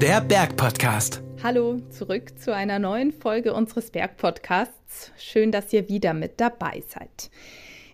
Der Bergpodcast. Hallo, zurück zu einer neuen Folge unseres Bergpodcasts. Schön, dass ihr wieder mit dabei seid.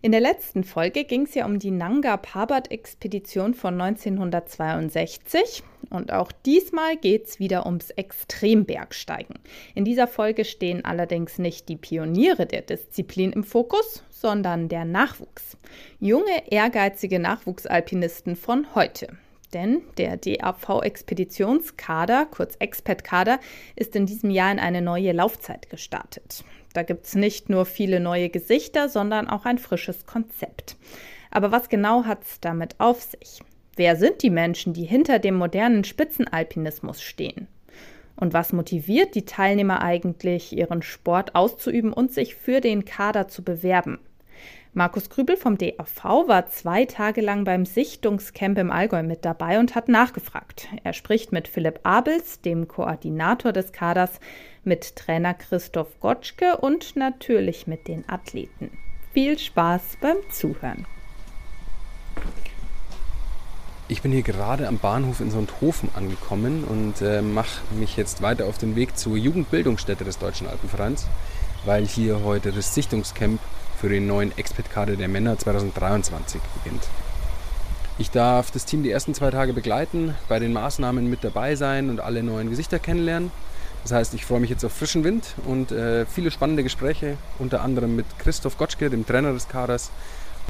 In der letzten Folge ging es ja um die Nanga Parbat-Expedition von 1962 und auch diesmal geht es wieder ums Extrembergsteigen. In dieser Folge stehen allerdings nicht die Pioniere der Disziplin im Fokus, sondern der Nachwuchs. Junge, ehrgeizige Nachwuchsalpinisten von heute. Denn der DAV-Expeditionskader, kurz Expat-Kader, ist in diesem Jahr in eine neue Laufzeit gestartet. Da gibt es nicht nur viele neue Gesichter, sondern auch ein frisches Konzept. Aber was genau hat es damit auf sich? Wer sind die Menschen, die hinter dem modernen Spitzenalpinismus stehen? Und was motiviert die Teilnehmer eigentlich, ihren Sport auszuüben und sich für den Kader zu bewerben? Markus Grübel vom DAV war zwei Tage lang beim Sichtungscamp im Allgäu mit dabei und hat nachgefragt. Er spricht mit Philipp Abels, dem Koordinator des Kaders, mit Trainer Christoph Gotschke und natürlich mit den Athleten. Viel Spaß beim Zuhören. Ich bin hier gerade am Bahnhof in Sonthofen angekommen und äh, mache mich jetzt weiter auf den Weg zur Jugendbildungsstätte des Deutschen Alpenvereins, weil hier heute das Sichtungscamp für den neuen Expert-Kader der Männer 2023 beginnt. Ich darf das Team die ersten zwei Tage begleiten, bei den Maßnahmen mit dabei sein und alle neuen Gesichter kennenlernen. Das heißt, ich freue mich jetzt auf frischen Wind und äh, viele spannende Gespräche, unter anderem mit Christoph Gotschke, dem Trainer des Kaders,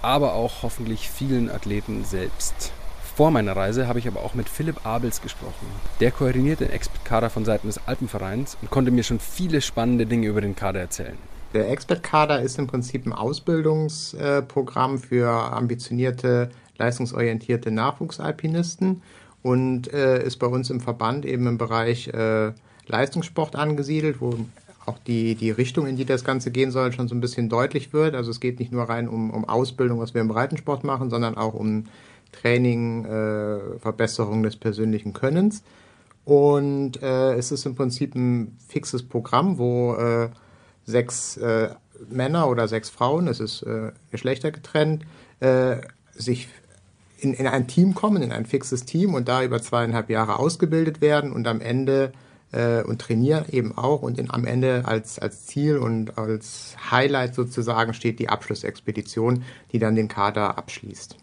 aber auch hoffentlich vielen Athleten selbst. Vor meiner Reise habe ich aber auch mit Philipp Abels gesprochen. Der koordiniert den Expert-Kader von Seiten des Alpenvereins und konnte mir schon viele spannende Dinge über den Kader erzählen. Der Expert-Kader ist im Prinzip ein Ausbildungsprogramm für ambitionierte, leistungsorientierte Nachwuchsalpinisten und äh, ist bei uns im Verband eben im Bereich äh, Leistungssport angesiedelt, wo auch die, die Richtung, in die das Ganze gehen soll, schon so ein bisschen deutlich wird. Also es geht nicht nur rein um, um Ausbildung, was wir im Breitensport machen, sondern auch um Training, äh, Verbesserung des persönlichen Könnens. Und äh, es ist im Prinzip ein fixes Programm, wo äh, sechs äh, Männer oder sechs Frauen, es ist äh, geschlechtergetrennt, äh, sich in, in ein Team kommen, in ein fixes Team und da über zweieinhalb Jahre ausgebildet werden und am Ende äh, und trainieren eben auch und in, am Ende als, als Ziel und als Highlight sozusagen steht die Abschlussexpedition, die dann den Kader abschließt.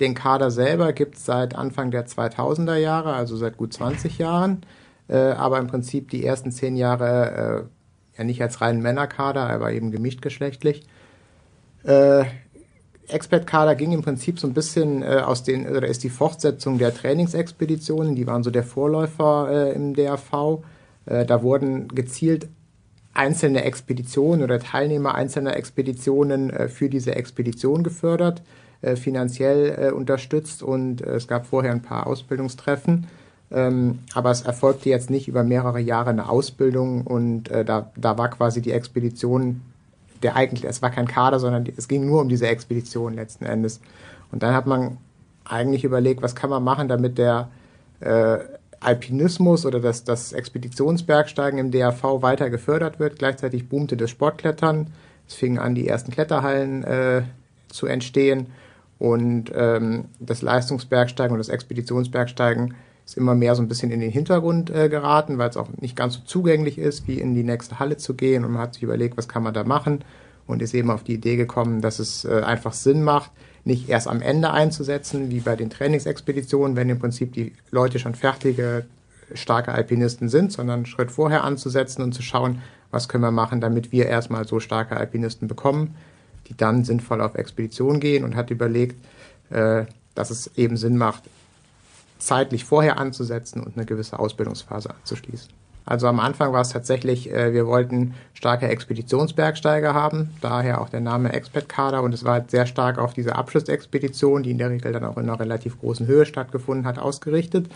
Den Kader selber gibt es seit Anfang der 2000er Jahre, also seit gut 20 Jahren. Äh, aber im Prinzip die ersten zehn Jahre äh, ja nicht als reinen Männerkader, aber eben gemischt geschlechtlich. Äh, Expert-Kader ging im Prinzip so ein bisschen äh, aus den, oder ist die Fortsetzung der Trainingsexpeditionen, die waren so der Vorläufer äh, im DRV. Äh, da wurden gezielt einzelne Expeditionen oder Teilnehmer einzelner Expeditionen äh, für diese Expedition gefördert. Äh, finanziell äh, unterstützt und äh, es gab vorher ein paar Ausbildungstreffen. Ähm, aber es erfolgte jetzt nicht über mehrere Jahre eine Ausbildung und äh, da, da war quasi die Expedition, der eigentlich, es war kein Kader, sondern es ging nur um diese Expedition letzten Endes. Und dann hat man eigentlich überlegt, was kann man machen, damit der äh, Alpinismus oder das, das Expeditionsbergsteigen im DAV weiter gefördert wird. Gleichzeitig boomte das Sportklettern. Es fingen an, die ersten Kletterhallen äh, zu entstehen. Und ähm, das Leistungsbergsteigen und das Expeditionsbergsteigen ist immer mehr so ein bisschen in den Hintergrund äh, geraten, weil es auch nicht ganz so zugänglich ist, wie in die nächste Halle zu gehen. Und man hat sich überlegt, was kann man da machen und ist eben auf die Idee gekommen, dass es äh, einfach Sinn macht, nicht erst am Ende einzusetzen, wie bei den Trainingsexpeditionen, wenn im Prinzip die Leute schon fertige, starke Alpinisten sind, sondern einen Schritt vorher anzusetzen und zu schauen, was können wir machen, damit wir erstmal so starke Alpinisten bekommen, die dann sinnvoll auf Expedition gehen und hat überlegt, äh, dass es eben Sinn macht, zeitlich vorher anzusetzen und eine gewisse Ausbildungsphase anzuschließen. Also am Anfang war es tatsächlich, äh, wir wollten starke Expeditionsbergsteiger haben, daher auch der Name Expert-Kader und es war halt sehr stark auf diese Abschlussexpedition, die in der Regel dann auch in einer relativ großen Höhe stattgefunden hat, ausgerichtet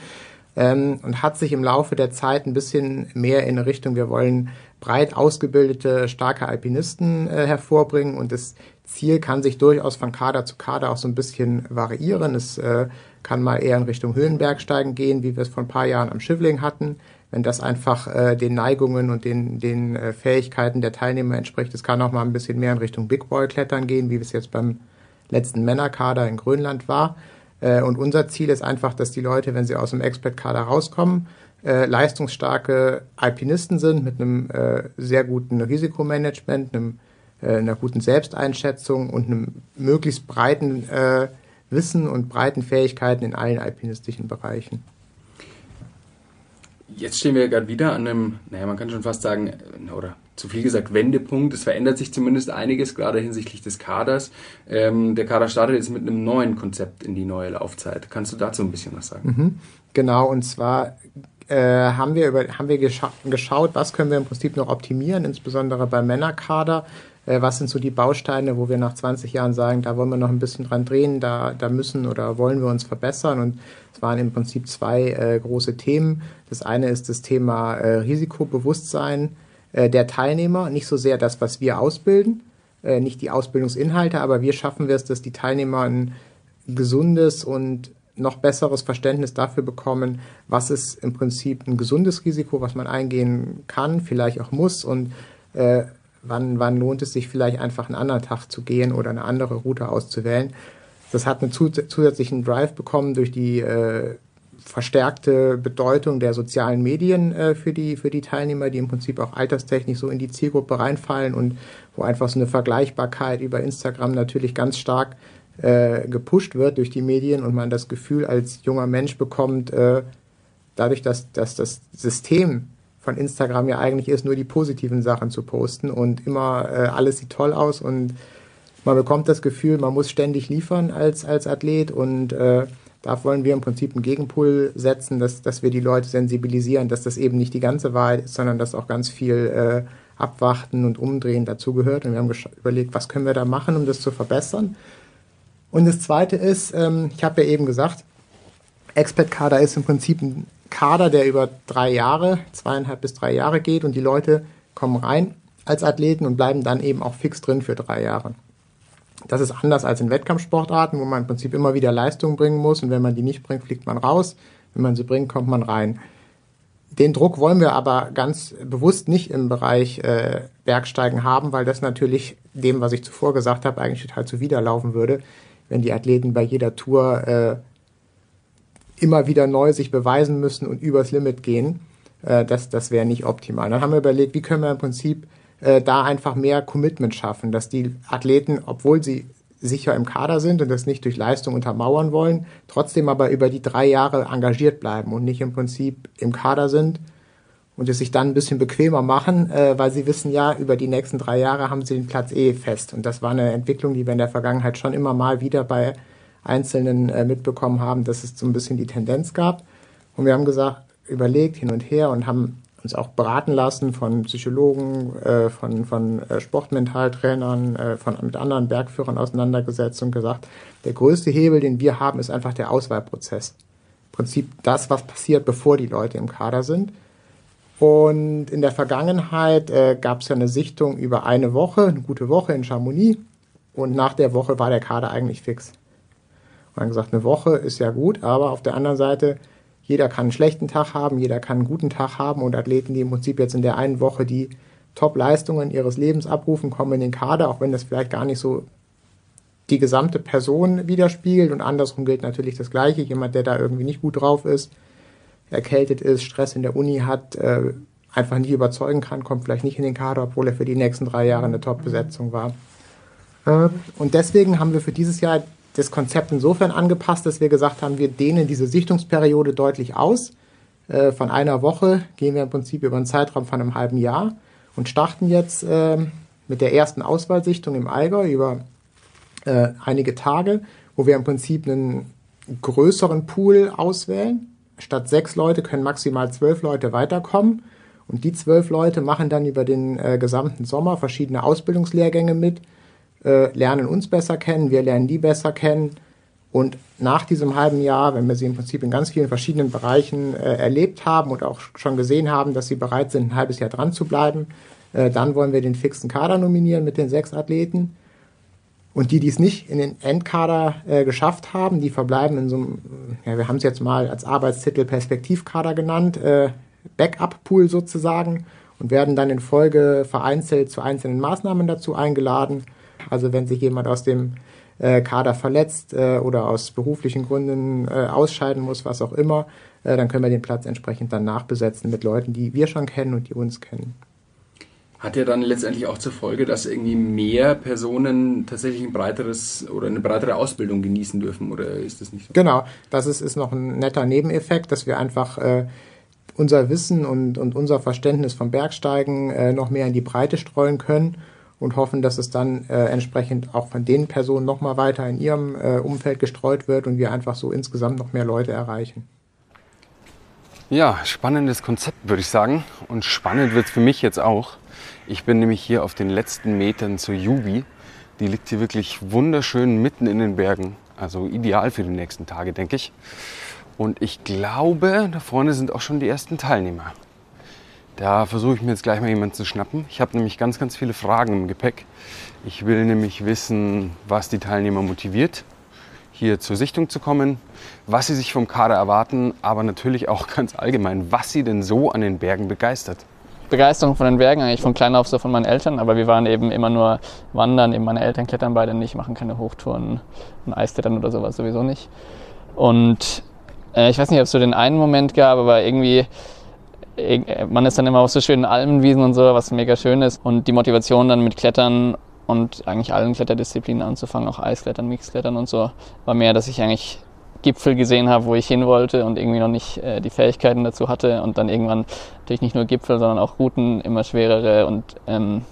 ähm, und hat sich im Laufe der Zeit ein bisschen mehr in Richtung, wir wollen breit ausgebildete, starke Alpinisten äh, hervorbringen und das Ziel kann sich durchaus von Kader zu Kader auch so ein bisschen variieren. Es äh, kann mal eher in Richtung Höhenbergsteigen gehen, wie wir es vor ein paar Jahren am Schiffling hatten. Wenn das einfach äh, den Neigungen und den, den äh, Fähigkeiten der Teilnehmer entspricht, es kann auch mal ein bisschen mehr in Richtung Big Boy Klettern gehen, wie es jetzt beim letzten Männerkader in Grönland war. Äh, und unser Ziel ist einfach, dass die Leute, wenn sie aus dem Expert-Kader rauskommen, äh, leistungsstarke Alpinisten sind mit einem äh, sehr guten Risikomanagement, einem, äh, einer guten Selbsteinschätzung und einem möglichst breiten äh, Wissen und breiten Fähigkeiten in allen alpinistischen Bereichen. Jetzt stehen wir gerade wieder an einem, naja, man kann schon fast sagen, oder zu viel gesagt, Wendepunkt. Es verändert sich zumindest einiges, gerade hinsichtlich des Kaders. Ähm, der Kader startet jetzt mit einem neuen Konzept in die neue Laufzeit. Kannst du dazu ein bisschen was sagen? Mhm. Genau, und zwar äh, haben wir, über, haben wir gescha geschaut, was können wir im Prinzip noch optimieren, insbesondere beim Männerkader. Äh, was sind so die Bausteine, wo wir nach 20 Jahren sagen, da wollen wir noch ein bisschen dran drehen, da, da müssen oder wollen wir uns verbessern. Und es waren im Prinzip zwei äh, große Themen. Das eine ist das Thema äh, Risikobewusstsein äh, der Teilnehmer, nicht so sehr das, was wir ausbilden, äh, nicht die Ausbildungsinhalte, aber wir schaffen wir es, dass die Teilnehmer ein gesundes und noch besseres Verständnis dafür bekommen, was ist im Prinzip ein gesundes Risiko, was man eingehen kann, vielleicht auch muss und äh, wann, wann lohnt es sich vielleicht einfach einen anderen Tag zu gehen oder eine andere Route auszuwählen. Das hat einen zusätzlichen Drive bekommen durch die äh, verstärkte Bedeutung der sozialen Medien äh, für, die, für die Teilnehmer, die im Prinzip auch alterstechnisch so in die Zielgruppe reinfallen und wo einfach so eine Vergleichbarkeit über Instagram natürlich ganz stark äh, gepusht wird durch die Medien und man das Gefühl als junger Mensch bekommt, äh, dadurch, dass, dass das System von Instagram ja eigentlich ist, nur die positiven Sachen zu posten und immer äh, alles sieht toll aus und man bekommt das Gefühl, man muss ständig liefern als, als Athlet und äh, da wollen wir im Prinzip einen Gegenpol setzen, dass, dass wir die Leute sensibilisieren, dass das eben nicht die ganze Wahrheit ist, sondern dass auch ganz viel äh, Abwarten und Umdrehen dazugehört. Und wir haben überlegt, was können wir da machen, um das zu verbessern. Und das Zweite ist, ähm, ich habe ja eben gesagt, Expert-Kader ist im Prinzip ein Kader, der über drei Jahre, zweieinhalb bis drei Jahre geht und die Leute kommen rein als Athleten und bleiben dann eben auch fix drin für drei Jahre. Das ist anders als in Wettkampfsportarten, wo man im Prinzip immer wieder Leistung bringen muss und wenn man die nicht bringt, fliegt man raus. Wenn man sie bringt, kommt man rein. Den Druck wollen wir aber ganz bewusst nicht im Bereich äh, Bergsteigen haben, weil das natürlich dem, was ich zuvor gesagt habe, eigentlich total zuwiderlaufen würde, wenn die Athleten bei jeder Tour äh, immer wieder neu sich beweisen müssen und übers Limit gehen. Äh, das das wäre nicht optimal. Dann haben wir überlegt, wie können wir im Prinzip äh, da einfach mehr Commitment schaffen, dass die Athleten, obwohl sie sicher im Kader sind und das nicht durch Leistung untermauern wollen, trotzdem aber über die drei Jahre engagiert bleiben und nicht im Prinzip im Kader sind und es sich dann ein bisschen bequemer machen, äh, weil sie wissen ja, über die nächsten drei Jahre haben sie den Platz eh fest. Und das war eine Entwicklung, die wir in der Vergangenheit schon immer mal wieder bei Einzelnen äh, mitbekommen haben, dass es so ein bisschen die Tendenz gab. Und wir haben gesagt, überlegt hin und her und haben uns auch beraten lassen von Psychologen, äh, von, von äh, Sportmentaltrainern, äh, von, mit anderen Bergführern auseinandergesetzt und gesagt, der größte Hebel, den wir haben, ist einfach der Auswahlprozess. Im Prinzip das, was passiert, bevor die Leute im Kader sind. Und in der Vergangenheit äh, gab es ja eine Sichtung über eine Woche, eine gute Woche in Chamonix. Und nach der Woche war der Kader eigentlich fix. Dann gesagt, eine Woche ist ja gut, aber auf der anderen Seite jeder kann einen schlechten Tag haben, jeder kann einen guten Tag haben und Athleten, die im Prinzip jetzt in der einen Woche die Top-Leistungen ihres Lebens abrufen, kommen in den Kader, auch wenn das vielleicht gar nicht so die gesamte Person widerspiegelt und andersrum gilt natürlich das Gleiche. Jemand, der da irgendwie nicht gut drauf ist, erkältet ist, Stress in der Uni hat, äh, einfach nicht überzeugen kann, kommt vielleicht nicht in den Kader, obwohl er für die nächsten drei Jahre eine Top-Besetzung war. Äh, und deswegen haben wir für dieses Jahr das Konzept insofern angepasst, dass wir gesagt haben, wir dehnen diese Sichtungsperiode deutlich aus. Äh, von einer Woche gehen wir im Prinzip über einen Zeitraum von einem halben Jahr und starten jetzt äh, mit der ersten Auswahlsichtung im Allgäu über äh, einige Tage, wo wir im Prinzip einen größeren Pool auswählen. Statt sechs Leute können maximal zwölf Leute weiterkommen. Und die zwölf Leute machen dann über den äh, gesamten Sommer verschiedene Ausbildungslehrgänge mit, äh, lernen uns besser kennen, wir lernen die besser kennen. Und nach diesem halben Jahr, wenn wir sie im Prinzip in ganz vielen verschiedenen Bereichen äh, erlebt haben und auch schon gesehen haben, dass sie bereit sind, ein halbes Jahr dran zu bleiben, äh, dann wollen wir den fixen Kader nominieren mit den sechs Athleten. Und die, die es nicht in den Endkader äh, geschafft haben, die verbleiben in so einem, ja, wir haben es jetzt mal als Arbeitstitel Perspektivkader genannt, äh, Backup-Pool sozusagen und werden dann in Folge vereinzelt zu einzelnen Maßnahmen dazu eingeladen. Also wenn sich jemand aus dem äh, Kader verletzt äh, oder aus beruflichen Gründen äh, ausscheiden muss, was auch immer, äh, dann können wir den Platz entsprechend dann nachbesetzen mit Leuten, die wir schon kennen und die uns kennen. Hat ja dann letztendlich auch zur Folge, dass irgendwie mehr Personen tatsächlich ein breiteres oder eine breitere Ausbildung genießen dürfen, oder ist das nicht so? Genau, das ist, ist noch ein netter Nebeneffekt, dass wir einfach äh, unser Wissen und, und unser Verständnis vom Bergsteigen äh, noch mehr in die Breite streuen können und hoffen, dass es dann äh, entsprechend auch von den Personen nochmal weiter in ihrem äh, Umfeld gestreut wird und wir einfach so insgesamt noch mehr Leute erreichen. Ja, spannendes Konzept, würde ich sagen. Und spannend wird es für mich jetzt auch. Ich bin nämlich hier auf den letzten Metern zur Jubi. Die liegt hier wirklich wunderschön mitten in den Bergen. Also ideal für die nächsten Tage, denke ich. Und ich glaube, da vorne sind auch schon die ersten Teilnehmer. Da versuche ich mir jetzt gleich mal jemanden zu schnappen. Ich habe nämlich ganz, ganz viele Fragen im Gepäck. Ich will nämlich wissen, was die Teilnehmer motiviert, hier zur Sichtung zu kommen, was sie sich vom Kader erwarten, aber natürlich auch ganz allgemein, was sie denn so an den Bergen begeistert. Begeisterung von den Bergen, eigentlich von klein auf so von meinen Eltern, aber wir waren eben immer nur wandern, eben meine Eltern klettern beide nicht, machen keine Hochtouren und Eisklettern oder sowas sowieso nicht. Und äh, ich weiß nicht, ob es so den einen Moment gab, aber irgendwie, man ist dann immer auf so schönen Almenwiesen und so, was mega schön ist. Und die Motivation dann mit Klettern und eigentlich allen Kletterdisziplinen anzufangen, auch Eisklettern, Mixklettern und so, war mehr, dass ich eigentlich Gipfel gesehen habe, wo ich hin wollte und irgendwie noch nicht äh, die Fähigkeiten dazu hatte und dann irgendwann natürlich nicht nur Gipfel, sondern auch Routen immer schwerere und ähm,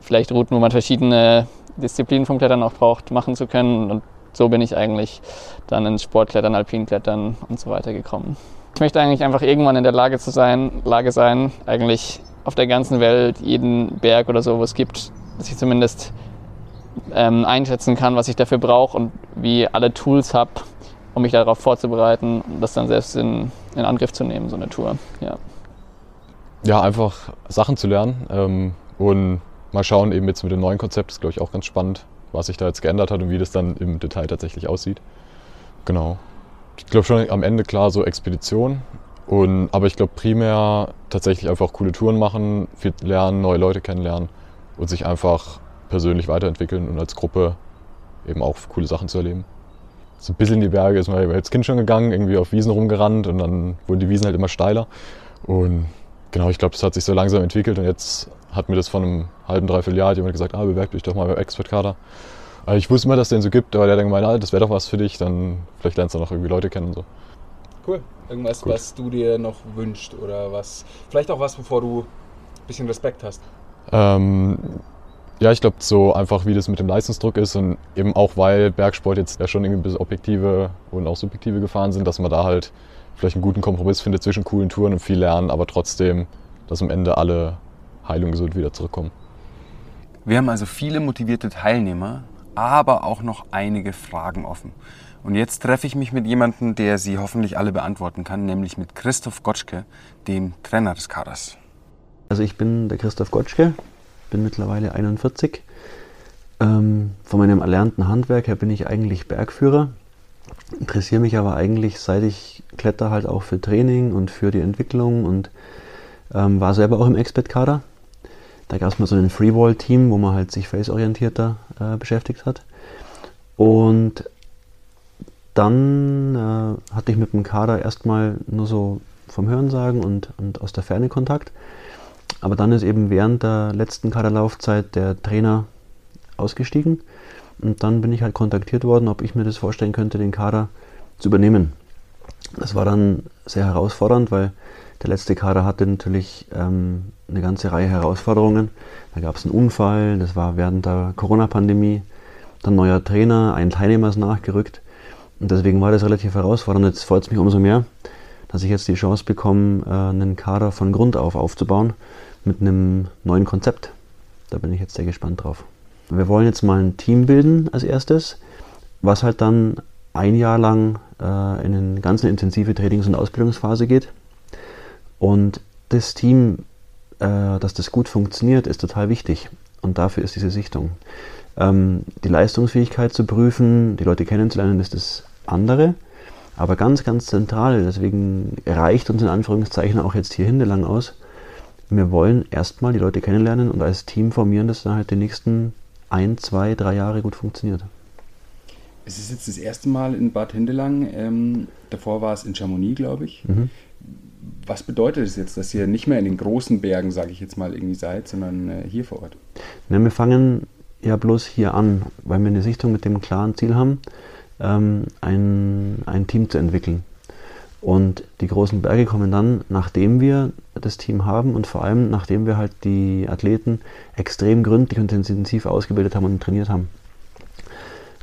vielleicht Routen, wo man verschiedene Disziplinen vom Klettern auch braucht, machen zu können und so bin ich eigentlich dann ins Sportklettern, Alpinklettern und so weiter gekommen. Ich möchte eigentlich einfach irgendwann in der Lage zu sein, Lage sein, eigentlich auf der ganzen Welt jeden Berg oder so, wo es gibt, dass ich zumindest ähm, einschätzen kann, was ich dafür brauche und wie alle Tools habe, um mich darauf vorzubereiten und das dann selbst in, in Angriff zu nehmen, so eine Tour. Ja, ja einfach Sachen zu lernen ähm, und mal schauen, eben jetzt mit dem neuen Konzept, ist glaube ich auch ganz spannend, was sich da jetzt geändert hat und wie das dann im Detail tatsächlich aussieht. Genau. Ich glaube schon am Ende klar so Expedition. Und, aber ich glaube primär tatsächlich einfach coole Touren machen, viel lernen, neue Leute kennenlernen und sich einfach persönlich weiterentwickeln und als Gruppe eben auch coole Sachen zu erleben so ein bisschen in die Berge ist man als Kind schon gegangen, irgendwie auf Wiesen rumgerannt und dann wurden die Wiesen halt immer steiler. Und genau, ich glaube, das hat sich so langsam entwickelt und jetzt hat mir das von einem halben, dreiviertel Jahr jemand gesagt, ah, bewerb dich doch mal beim Expert-Kader. Also ich wusste immer, dass es den so gibt, aber der hat dann gemeint, ah, das wäre doch was für dich, dann vielleicht lernst du noch irgendwie Leute kennen und so. Cool. Irgendwas, Gut. was du dir noch wünschst oder was, vielleicht auch was, bevor du ein bisschen Respekt hast. Ähm, ja, ich glaube so einfach, wie das mit dem Leistungsdruck ist und eben auch, weil Bergsport jetzt ja schon irgendwie ein bisschen objektive und auch subjektive Gefahren sind, dass man da halt vielleicht einen guten Kompromiss findet zwischen coolen Touren und viel Lernen, aber trotzdem, dass am Ende alle heil und gesund wieder zurückkommen. Wir haben also viele motivierte Teilnehmer, aber auch noch einige Fragen offen. Und jetzt treffe ich mich mit jemandem, der sie hoffentlich alle beantworten kann, nämlich mit Christoph Gotschke, dem Trainer des Kaders. Also ich bin der Christoph Gotschke, bin mittlerweile 41. Ähm, von meinem erlernten Handwerk her bin ich eigentlich Bergführer, interessiere mich aber eigentlich, seit ich kletter, halt auch für Training und für die Entwicklung und ähm, war selber auch im Expert-Kader. Da gab es mal so ein Freewall-Team, wo man halt sich face-orientierter äh, beschäftigt hat. Und dann äh, hatte ich mit dem Kader erstmal nur so vom Hörensagen und, und aus der Ferne Kontakt. Aber dann ist eben während der letzten Kaderlaufzeit der Trainer ausgestiegen. Und dann bin ich halt kontaktiert worden, ob ich mir das vorstellen könnte, den Kader zu übernehmen. Das war dann sehr herausfordernd, weil der letzte Kader hatte natürlich ähm, eine ganze Reihe Herausforderungen. Da gab es einen Unfall, das war während der Corona-Pandemie. Dann neuer Trainer, ein Teilnehmer ist nachgerückt. Und deswegen war das relativ herausfordernd. Jetzt freut es mich umso mehr, dass ich jetzt die Chance bekomme, äh, einen Kader von Grund auf aufzubauen mit einem neuen Konzept. Da bin ich jetzt sehr gespannt drauf. Wir wollen jetzt mal ein Team bilden als erstes, was halt dann ein Jahr lang äh, in eine ganz intensive Trainings- und Ausbildungsphase geht. Und das Team, äh, dass das gut funktioniert, ist total wichtig. Und dafür ist diese Sichtung. Ähm, die Leistungsfähigkeit zu prüfen, die Leute kennenzulernen, ist das andere. Aber ganz, ganz zentral, deswegen reicht uns in Anführungszeichen auch jetzt hier hintelang aus, wir wollen erstmal die Leute kennenlernen und als Team formieren, dass dann halt die nächsten ein, zwei, drei Jahre gut funktioniert. Es ist jetzt das erste Mal in Bad Hindelang. Ähm, davor war es in Chamonix, glaube ich. Mhm. Was bedeutet es jetzt, dass ihr nicht mehr in den großen Bergen, sage ich jetzt mal, irgendwie seid, sondern äh, hier vor Ort? Na, wir fangen ja bloß hier an, weil wir eine Sichtung mit dem klaren Ziel haben, ähm, ein, ein Team zu entwickeln. Und die großen Berge kommen dann, nachdem wir das Team haben und vor allem nachdem wir halt die Athleten extrem gründlich und intensiv ausgebildet haben und trainiert haben.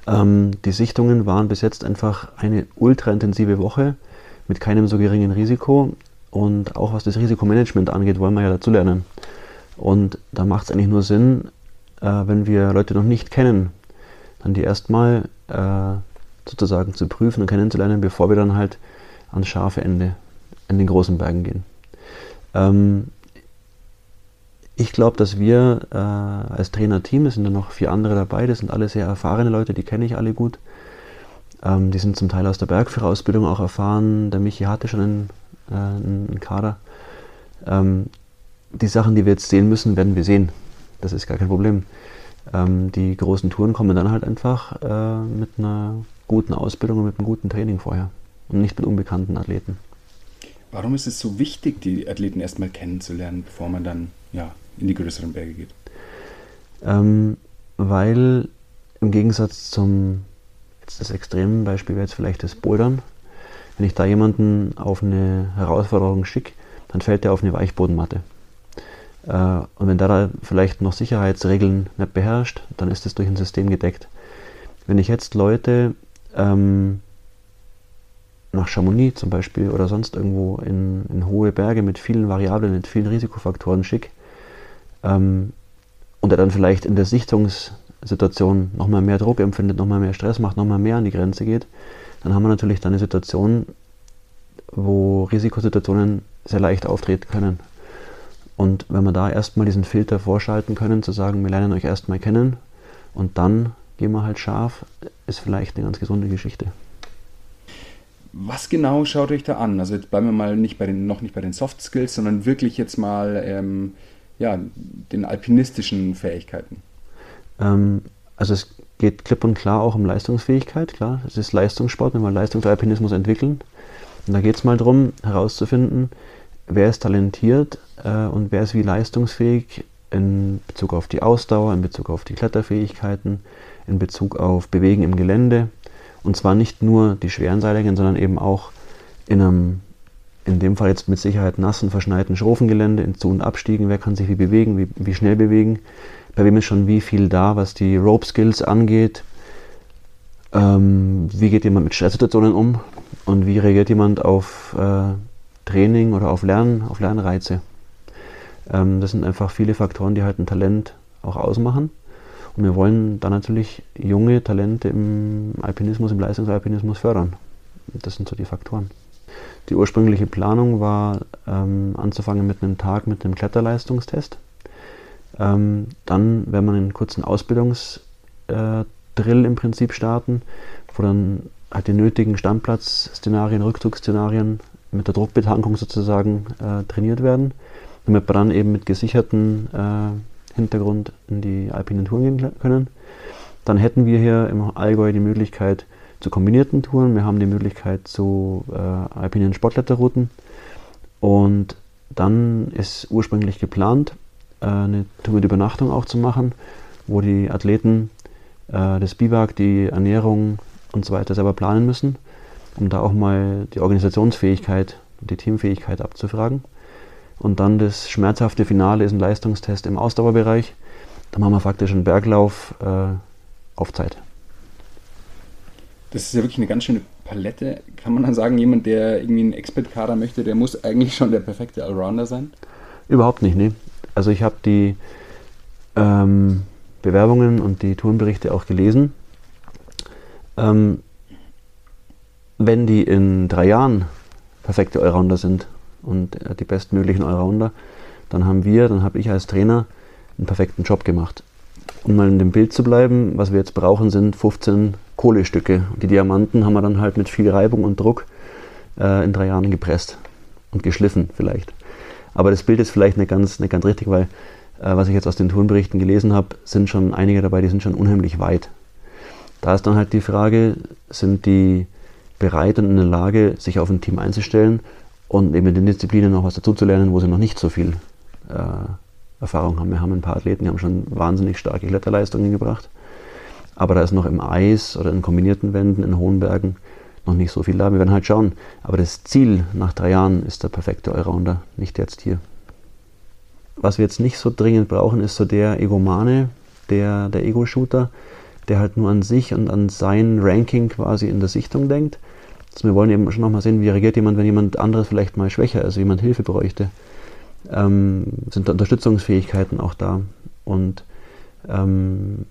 Ähm, die Sichtungen waren bis jetzt einfach eine ultra intensive Woche mit keinem so geringen Risiko. Und auch was das Risikomanagement angeht, wollen wir ja dazu lernen. Und da macht es eigentlich nur Sinn, äh, wenn wir Leute noch nicht kennen, dann die erstmal äh, sozusagen zu prüfen und kennenzulernen, bevor wir dann halt ans scharfe Ende in den großen Bergen gehen. Ähm, ich glaube, dass wir äh, als Trainerteam, es sind dann noch vier andere dabei, das sind alle sehr erfahrene Leute, die kenne ich alle gut. Ähm, die sind zum Teil aus der Bergführerausbildung auch erfahren. Der Michi hatte schon einen, äh, einen Kader. Ähm, die Sachen, die wir jetzt sehen müssen, werden wir sehen. Das ist gar kein Problem. Ähm, die großen Touren kommen dann halt einfach äh, mit einer guten Ausbildung und mit einem guten Training vorher und nicht mit unbekannten Athleten. Warum ist es so wichtig, die Athleten erstmal kennenzulernen, bevor man dann ja, in die größeren Berge geht? Ähm, weil im Gegensatz zum, jetzt das extreme Beispiel wäre jetzt vielleicht das Bouldern, wenn ich da jemanden auf eine Herausforderung schicke, dann fällt der auf eine Weichbodenmatte. Äh, und wenn der da vielleicht noch Sicherheitsregeln nicht beherrscht, dann ist das durch ein System gedeckt. Wenn ich jetzt Leute ähm, nach Chamonix zum Beispiel oder sonst irgendwo in, in hohe Berge mit vielen Variablen, mit vielen Risikofaktoren schicke ähm, und er dann vielleicht in der Sichtungssituation nochmal mehr Druck empfindet, nochmal mehr Stress macht, nochmal mehr an die Grenze geht, dann haben wir natürlich dann eine Situation, wo Risikosituationen sehr leicht auftreten können. Und wenn wir da erstmal diesen Filter vorschalten können, zu sagen, wir lernen euch erstmal kennen und dann gehen wir halt scharf, ist vielleicht eine ganz gesunde Geschichte. Was genau schaut euch da an? Also jetzt bleiben wir mal nicht bei den, noch nicht bei den Soft Skills, sondern wirklich jetzt mal ähm, ja, den alpinistischen Fähigkeiten. Ähm, also es geht klipp und klar auch um Leistungsfähigkeit, klar. Es ist Leistungssport, wenn wir Leistungsalpinismus entwickeln. Und da geht es mal darum, herauszufinden, wer ist talentiert äh, und wer ist wie leistungsfähig in Bezug auf die Ausdauer, in Bezug auf die Kletterfähigkeiten, in Bezug auf Bewegen im Gelände. Und zwar nicht nur die schweren Seilingen, sondern eben auch in einem, in dem Fall jetzt mit Sicherheit nassen, verschneiten Schrofengelände, in Zu- und Abstiegen, wer kann sich wie bewegen, wie, wie schnell bewegen, bei wem ist schon wie viel da, was die Rope Skills angeht, ähm, wie geht jemand mit Stresssituationen um und wie reagiert jemand auf äh, Training oder auf Lernen, auf Lernreize. Ähm, das sind einfach viele Faktoren, die halt ein Talent auch ausmachen. Und wir wollen dann natürlich junge Talente im Alpinismus, im Leistungsalpinismus fördern. Das sind so die Faktoren. Die ursprüngliche Planung war, ähm, anzufangen mit einem Tag mit einem Kletterleistungstest. Ähm, dann werden wir einen kurzen Ausbildungsdrill äh, im Prinzip starten, wo dann halt die nötigen Standplatzszenarien, Rückzugsszenarien mit der Druckbetankung sozusagen äh, trainiert werden, damit wir dann eben mit gesicherten äh, Hintergrund in die alpinen Touren gehen können. Dann hätten wir hier im Allgäu die Möglichkeit zu kombinierten Touren. Wir haben die Möglichkeit zu äh, alpinen Sportkletterrouten. Und dann ist ursprünglich geplant, eine Tour mit Übernachtung auch zu machen, wo die Athleten äh, das Biwak, die Ernährung und so weiter selber planen müssen um da auch mal die Organisationsfähigkeit und die Teamfähigkeit abzufragen. Und dann das schmerzhafte Finale ist ein Leistungstest im Ausdauerbereich. Da machen wir faktisch einen Berglauf äh, auf Zeit. Das ist ja wirklich eine ganz schöne Palette. Kann man dann sagen, jemand, der irgendwie einen Expert-Kader möchte, der muss eigentlich schon der perfekte Allrounder sein? Überhaupt nicht, nee. Also ich habe die ähm, Bewerbungen und die Tourenberichte auch gelesen. Ähm, wenn die in drei Jahren perfekte Allrounder sind und äh, die bestmöglichen Allrounder, dann haben wir, dann habe ich als Trainer einen perfekten Job gemacht. Um mal in dem Bild zu bleiben, was wir jetzt brauchen, sind 15 Kohlestücke. Die Diamanten haben wir dann halt mit viel Reibung und Druck äh, in drei Jahren gepresst und geschliffen vielleicht. Aber das Bild ist vielleicht nicht ganz, nicht ganz richtig, weil äh, was ich jetzt aus den Turnberichten gelesen habe, sind schon einige dabei, die sind schon unheimlich weit. Da ist dann halt die Frage, sind die bereit und in der Lage, sich auf ein Team einzustellen und eben in den Disziplinen noch was dazuzulernen, wo sie noch nicht so viel äh, Erfahrung haben. Wir haben ein paar Athleten, die haben schon wahnsinnig starke Kletterleistungen gebracht. Aber da ist noch im Eis oder in kombinierten Wänden, in hohen Bergen noch nicht so viel da. Wir werden halt schauen. Aber das Ziel nach drei Jahren ist der perfekte Allrounder, nicht jetzt hier. Was wir jetzt nicht so dringend brauchen, ist so der Egomane, der, der Ego-Shooter, der halt nur an sich und an sein Ranking quasi in der Sichtung denkt. Also wir wollen eben schon nochmal sehen, wie reagiert jemand, wenn jemand anderes vielleicht mal schwächer ist, also jemand Hilfe bräuchte. Ähm, sind Unterstützungsfähigkeiten auch da und ähm,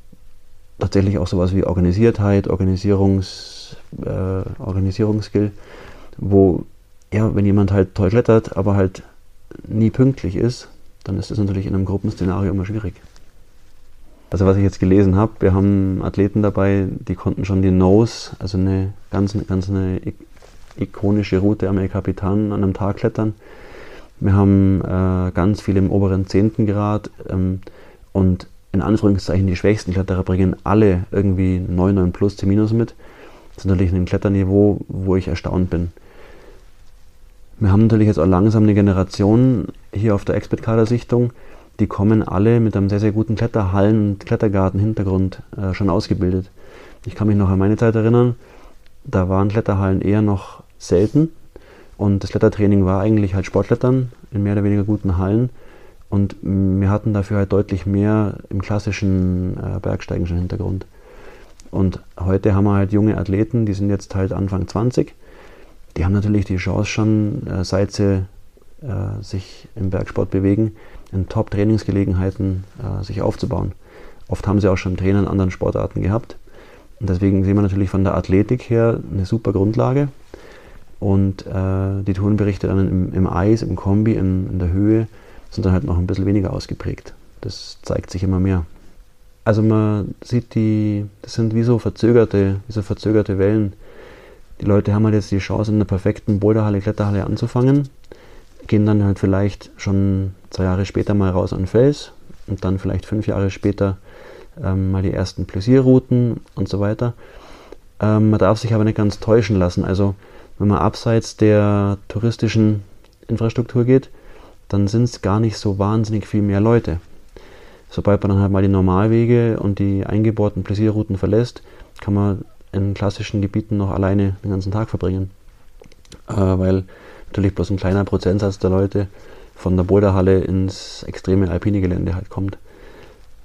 tatsächlich auch sowas wie Organisiertheit, Organisierungs, äh, Organisierungsskill, wo ja, wenn jemand halt toll klettert, aber halt nie pünktlich ist, dann ist das natürlich in einem Gruppenszenario immer schwierig. Also was ich jetzt gelesen habe, wir haben Athleten dabei, die konnten schon die Nose, also eine ganz, ganz eine ikonische Route am El Capitan an einem Tag klettern. Wir haben äh, ganz viele im oberen 10. Grad ähm, und in Anführungszeichen die schwächsten Kletterer bringen alle irgendwie 9, 9 plus, C minus mit. Das ist natürlich ein Kletterniveau, wo ich erstaunt bin. Wir haben natürlich jetzt auch langsam eine Generation hier auf der Expert-Kader-Sichtung, die kommen alle mit einem sehr, sehr guten Kletterhallen- und Klettergarten-Hintergrund äh, schon ausgebildet. Ich kann mich noch an meine Zeit erinnern, da waren Kletterhallen eher noch selten und das Klettertraining war eigentlich halt Sportklettern in mehr oder weniger guten Hallen und wir hatten dafür halt deutlich mehr im klassischen äh, Bergsteigen schon Hintergrund. Und heute haben wir halt junge Athleten, die sind jetzt halt Anfang 20. Die haben natürlich die Chance schon, äh, seit sie äh, sich im Bergsport bewegen, in Top-Trainingsgelegenheiten äh, sich aufzubauen. Oft haben sie auch schon Trainer in anderen Sportarten gehabt. Und deswegen sehen wir natürlich von der Athletik her eine super Grundlage. Und äh, die Tourenberichte dann im, im, Eis, im Kombi, in, in, der Höhe sind dann halt noch ein bisschen weniger ausgeprägt. Das zeigt sich immer mehr. Also man sieht die, das sind wie so verzögerte, wie so verzögerte Wellen. Die Leute haben halt jetzt die Chance, in einer perfekten Boulderhalle, Kletterhalle anzufangen gehen dann halt vielleicht schon zwei Jahre später mal raus an Fels und dann vielleicht fünf Jahre später ähm, mal die ersten Pläsierrouten und so weiter. Ähm, man darf sich aber nicht ganz täuschen lassen. Also wenn man abseits der touristischen Infrastruktur geht, dann sind es gar nicht so wahnsinnig viel mehr Leute. Sobald man dann halt mal die Normalwege und die eingebohrten Pläsierrouten verlässt, kann man in klassischen Gebieten noch alleine den ganzen Tag verbringen. Äh, weil natürlich bloß ein kleiner Prozentsatz der Leute von der Boulderhalle ins extreme alpine Gelände halt kommt.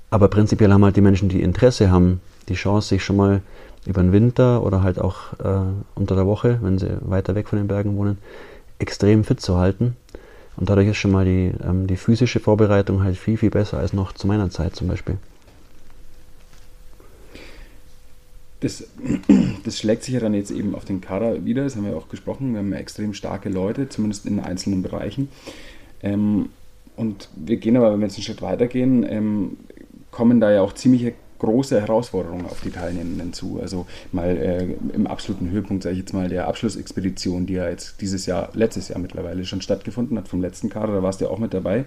Aber prinzipiell haben halt die Menschen, die Interesse haben, die Chance, sich schon mal über den Winter oder halt auch äh, unter der Woche, wenn sie weiter weg von den Bergen wohnen, extrem fit zu halten. Und dadurch ist schon mal die, ähm, die physische Vorbereitung halt viel, viel besser als noch zu meiner Zeit zum Beispiel. Das, das schlägt sich ja dann jetzt eben auf den Kader wieder, das haben wir auch gesprochen. Wir haben ja extrem starke Leute, zumindest in einzelnen Bereichen. Ähm, und wir gehen aber, wenn wir jetzt einen Schritt weitergehen, ähm, kommen da ja auch ziemlich große Herausforderungen auf die Teilnehmenden zu. Also mal äh, im absoluten Höhepunkt, sage ich jetzt mal, der Abschlussexpedition, die ja jetzt dieses Jahr, letztes Jahr mittlerweile schon stattgefunden hat, vom letzten Kader, da warst du ja auch mit dabei.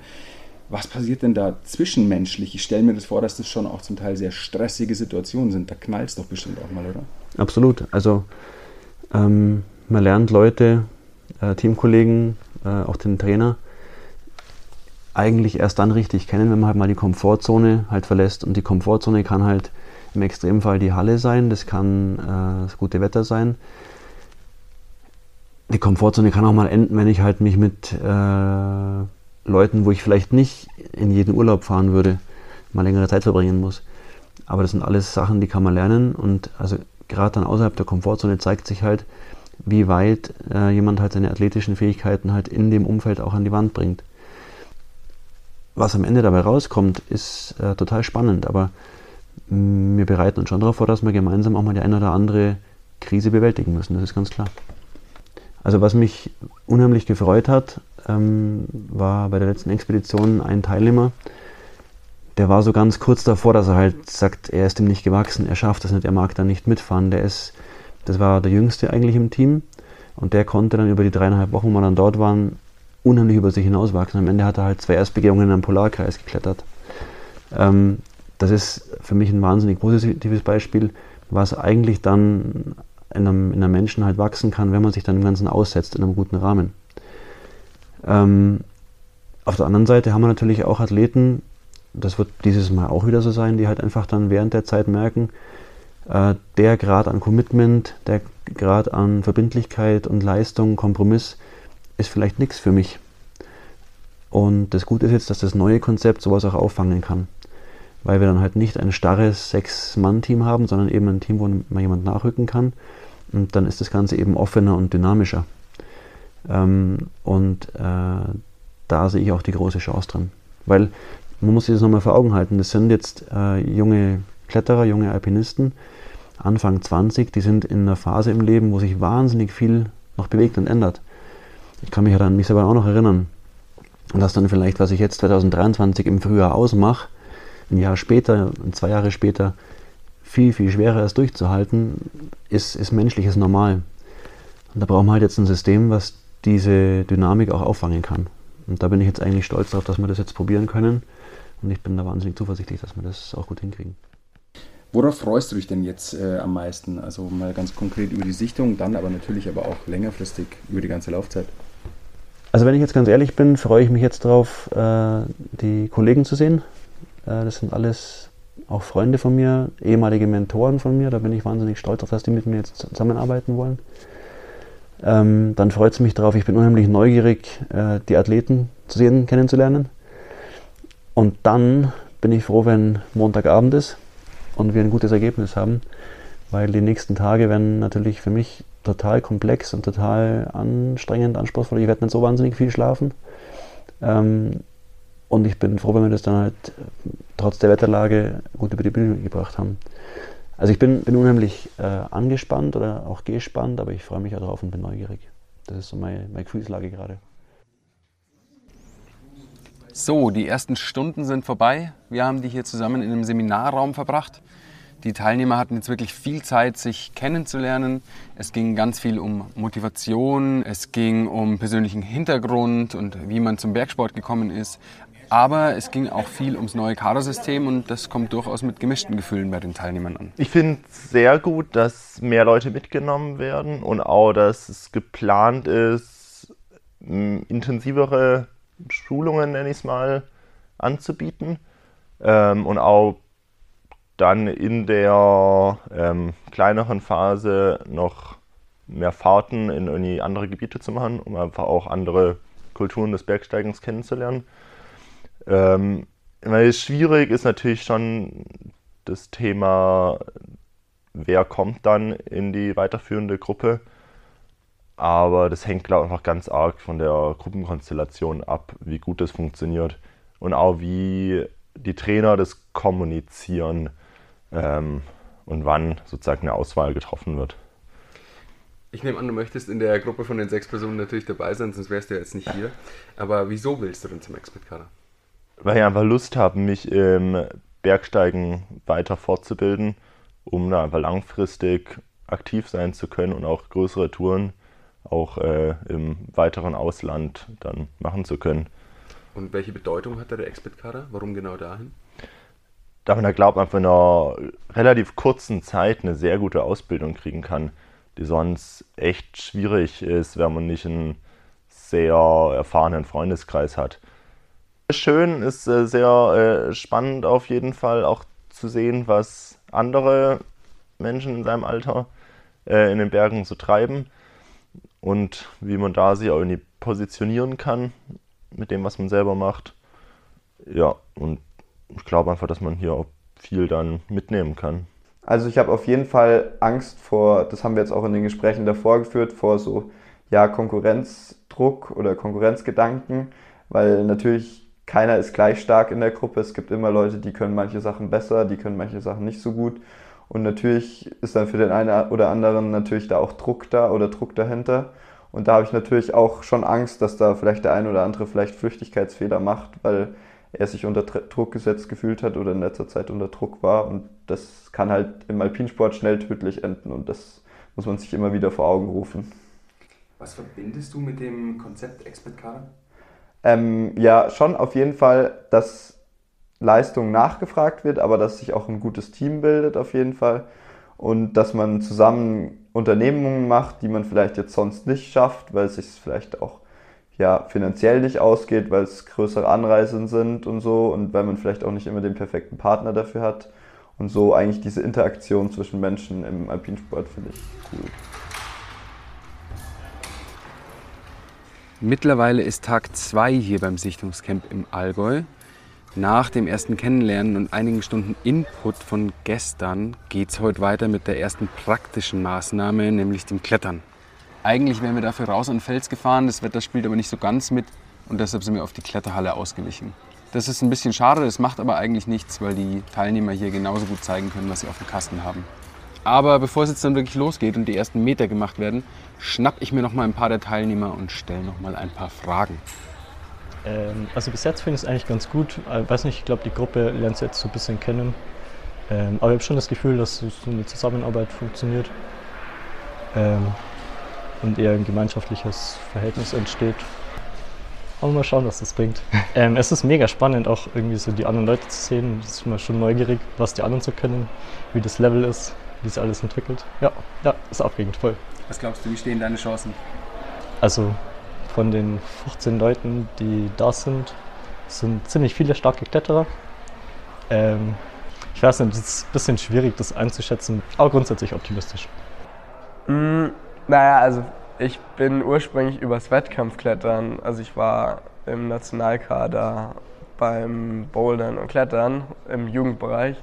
Was passiert denn da zwischenmenschlich? Ich stelle mir das vor, dass das schon auch zum Teil sehr stressige Situationen sind. Da knallt es doch bestimmt auch mal, oder? Absolut. Also ähm, man lernt Leute, äh, Teamkollegen, äh, auch den Trainer eigentlich erst dann richtig kennen, wenn man halt mal die Komfortzone halt verlässt. Und die Komfortzone kann halt im Extremfall die Halle sein, das kann äh, das gute Wetter sein. Die Komfortzone kann auch mal enden, wenn ich halt mich mit äh, Leuten, wo ich vielleicht nicht in jeden Urlaub fahren würde, mal längere Zeit verbringen muss. Aber das sind alles Sachen, die kann man lernen und also gerade dann außerhalb der Komfortzone zeigt sich halt, wie weit äh, jemand halt seine athletischen Fähigkeiten halt in dem Umfeld auch an die Wand bringt. Was am Ende dabei rauskommt, ist äh, total spannend, aber mm, wir bereiten uns schon darauf vor, dass wir gemeinsam auch mal die eine oder andere Krise bewältigen müssen, das ist ganz klar. Also was mich unheimlich gefreut hat, ähm, war bei der letzten Expedition ein Teilnehmer, der war so ganz kurz davor, dass er halt sagt, er ist ihm nicht gewachsen, er schafft das nicht, er mag da nicht mitfahren. Der ist, das war der Jüngste eigentlich im Team und der konnte dann über die dreieinhalb Wochen, wo wir dann dort waren, unheimlich über sich hinauswachsen. Am Ende hat er halt zwei Erstbegehungen in einem Polarkreis geklettert. Ähm, das ist für mich ein wahnsinnig positives Beispiel, was eigentlich dann in einem, in einem Menschen halt wachsen kann, wenn man sich dann dem Ganzen aussetzt in einem guten Rahmen. Ähm, auf der anderen Seite haben wir natürlich auch Athleten, das wird dieses Mal auch wieder so sein, die halt einfach dann während der Zeit merken, äh, der Grad an Commitment, der Grad an Verbindlichkeit und Leistung, Kompromiss ist vielleicht nichts für mich. Und das Gute ist jetzt, dass das neue Konzept sowas auch auffangen kann. Weil wir dann halt nicht ein starres Sechs-Mann-Team haben, sondern eben ein Team, wo man jemand nachrücken kann. Und dann ist das Ganze eben offener und dynamischer. Ähm, und äh, da sehe ich auch die große Chance drin. Weil man muss sich das nochmal vor Augen halten. Das sind jetzt äh, junge Kletterer, junge Alpinisten, Anfang 20, die sind in einer Phase im Leben, wo sich wahnsinnig viel noch bewegt und ändert. Ich kann mich an mich selber auch noch erinnern. Und das dann vielleicht, was ich jetzt 2023 im Frühjahr ausmache, ein Jahr später, zwei Jahre später, viel, viel schwerer ist durchzuhalten, ist, ist menschliches Normal. Und da brauchen wir halt jetzt ein System, was diese Dynamik auch auffangen kann. Und da bin ich jetzt eigentlich stolz darauf, dass wir das jetzt probieren können. Und ich bin da wahnsinnig zuversichtlich, dass wir das auch gut hinkriegen. Worauf freust du dich denn jetzt äh, am meisten? Also mal ganz konkret über die Sichtung, dann aber natürlich aber auch längerfristig über die ganze Laufzeit. Also wenn ich jetzt ganz ehrlich bin, freue ich mich jetzt darauf, äh, die Kollegen zu sehen. Äh, das sind alles auch Freunde von mir, ehemalige Mentoren von mir. Da bin ich wahnsinnig stolz auf, dass die mit mir jetzt zusammenarbeiten wollen. Ähm, dann freut es mich darauf, ich bin unheimlich neugierig, äh, die Athleten zu sehen, kennenzulernen. Und dann bin ich froh, wenn Montagabend ist und wir ein gutes Ergebnis haben, weil die nächsten Tage werden natürlich für mich total komplex und total anstrengend, anspruchsvoll. Ich werde nicht so wahnsinnig viel schlafen. Ähm, und ich bin froh, wenn wir das dann halt trotz der Wetterlage gut über die Bühne gebracht haben. Also ich bin, bin unheimlich äh, angespannt oder auch gespannt, aber ich freue mich auch drauf und bin neugierig. Das ist so meine, meine Gefühlslage gerade. So, die ersten Stunden sind vorbei. Wir haben die hier zusammen in einem Seminarraum verbracht. Die Teilnehmer hatten jetzt wirklich viel Zeit, sich kennenzulernen. Es ging ganz viel um Motivation, es ging um persönlichen Hintergrund und wie man zum Bergsport gekommen ist. Aber es ging auch viel ums neue Kadersystem und das kommt durchaus mit gemischten Gefühlen bei den Teilnehmern an. Ich finde es sehr gut, dass mehr Leute mitgenommen werden und auch, dass es geplant ist, intensivere Schulungen, nenne ich es mal, anzubieten. Ähm, und auch dann in der ähm, kleineren Phase noch mehr Fahrten in irgendwie andere Gebiete zu machen, um einfach auch andere Kulturen des Bergsteigens kennenzulernen. Ähm, weil schwierig ist natürlich schon das Thema, wer kommt dann in die weiterführende Gruppe. Aber das hängt, glaube ich, einfach ganz arg von der Gruppenkonstellation ab, wie gut das funktioniert. Und auch wie die Trainer das kommunizieren ähm, und wann sozusagen eine Auswahl getroffen wird. Ich nehme an, du möchtest in der Gruppe von den sechs Personen natürlich dabei sein, sonst wärst du ja jetzt nicht hier. Aber wieso willst du denn zum Expert-Kader? Weil ich einfach Lust habe, mich im Bergsteigen weiter fortzubilden, um da einfach langfristig aktiv sein zu können und auch größere Touren auch äh, im weiteren Ausland dann machen zu können. Und welche Bedeutung hat da der Expert-Kader? Warum genau dahin? Da man da glaubt, man von einer relativ kurzen Zeit eine sehr gute Ausbildung kriegen kann, die sonst echt schwierig ist, wenn man nicht einen sehr erfahrenen Freundeskreis hat. Schön ist äh, sehr äh, spannend auf jeden Fall auch zu sehen, was andere Menschen in seinem Alter äh, in den Bergen so treiben und wie man da sich auch irgendwie positionieren kann mit dem, was man selber macht. Ja, und ich glaube einfach, dass man hier auch viel dann mitnehmen kann. Also ich habe auf jeden Fall Angst vor, das haben wir jetzt auch in den Gesprächen davor geführt, vor so ja Konkurrenzdruck oder Konkurrenzgedanken, weil natürlich keiner ist gleich stark in der Gruppe. Es gibt immer Leute, die können manche Sachen besser, die können manche Sachen nicht so gut. Und natürlich ist dann für den einen oder anderen natürlich da auch Druck da oder Druck dahinter. Und da habe ich natürlich auch schon Angst, dass da vielleicht der ein oder andere vielleicht Flüchtigkeitsfehler macht, weil er sich unter Druck gesetzt gefühlt hat oder in letzter Zeit unter Druck war. Und das kann halt im Alpinsport schnell tödlich enden und das muss man sich immer wieder vor Augen rufen. Was verbindest du mit dem Konzept Expert Kader? Ähm, ja, schon auf jeden Fall, dass Leistung nachgefragt wird, aber dass sich auch ein gutes Team bildet auf jeden Fall. und dass man zusammen Unternehmungen macht, die man vielleicht jetzt sonst nicht schafft, weil es sich vielleicht auch ja, finanziell nicht ausgeht, weil es größere Anreisen sind und so und weil man vielleicht auch nicht immer den perfekten Partner dafür hat. Und so eigentlich diese Interaktion zwischen Menschen im Alpinsport finde ich cool. Mittlerweile ist Tag 2 hier beim Sichtungscamp im Allgäu. Nach dem ersten Kennenlernen und einigen Stunden Input von gestern geht es heute weiter mit der ersten praktischen Maßnahme, nämlich dem Klettern. Eigentlich wären wir dafür raus an den Fels gefahren, das Wetter spielt aber nicht so ganz mit und deshalb sind wir auf die Kletterhalle ausgewichen. Das ist ein bisschen schade, das macht aber eigentlich nichts, weil die Teilnehmer hier genauso gut zeigen können, was sie auf dem Kasten haben. Aber bevor es jetzt dann wirklich losgeht und die ersten Meter gemacht werden, schnapp ich mir noch mal ein paar der Teilnehmer und stelle noch mal ein paar Fragen. Ähm, also bis jetzt finde ich es eigentlich ganz gut. Ich äh, weiß nicht, ich glaube, die Gruppe lernt sie jetzt so ein bisschen kennen. Ähm, aber ich habe schon das Gefühl, dass so eine Zusammenarbeit funktioniert ähm, und eher ein gemeinschaftliches Verhältnis entsteht. Aber mal schauen, was das bringt. Ähm, es ist mega spannend, auch irgendwie so die anderen Leute zu sehen. Das ist immer schon neugierig, was die anderen so können, wie das Level ist, wie sich alles entwickelt. Ja, ja, ist aufregend, voll. Was glaubst du, wie stehen deine Chancen? Also von den 15 Leuten, die da sind, sind ziemlich viele starke Kletterer. Ähm, ich weiß nicht, es ist ein bisschen schwierig, das einzuschätzen, aber grundsätzlich optimistisch. Mm, naja, also ich bin ursprünglich übers Wettkampfklettern, also ich war im Nationalkader beim Bouldern und Klettern im Jugendbereich,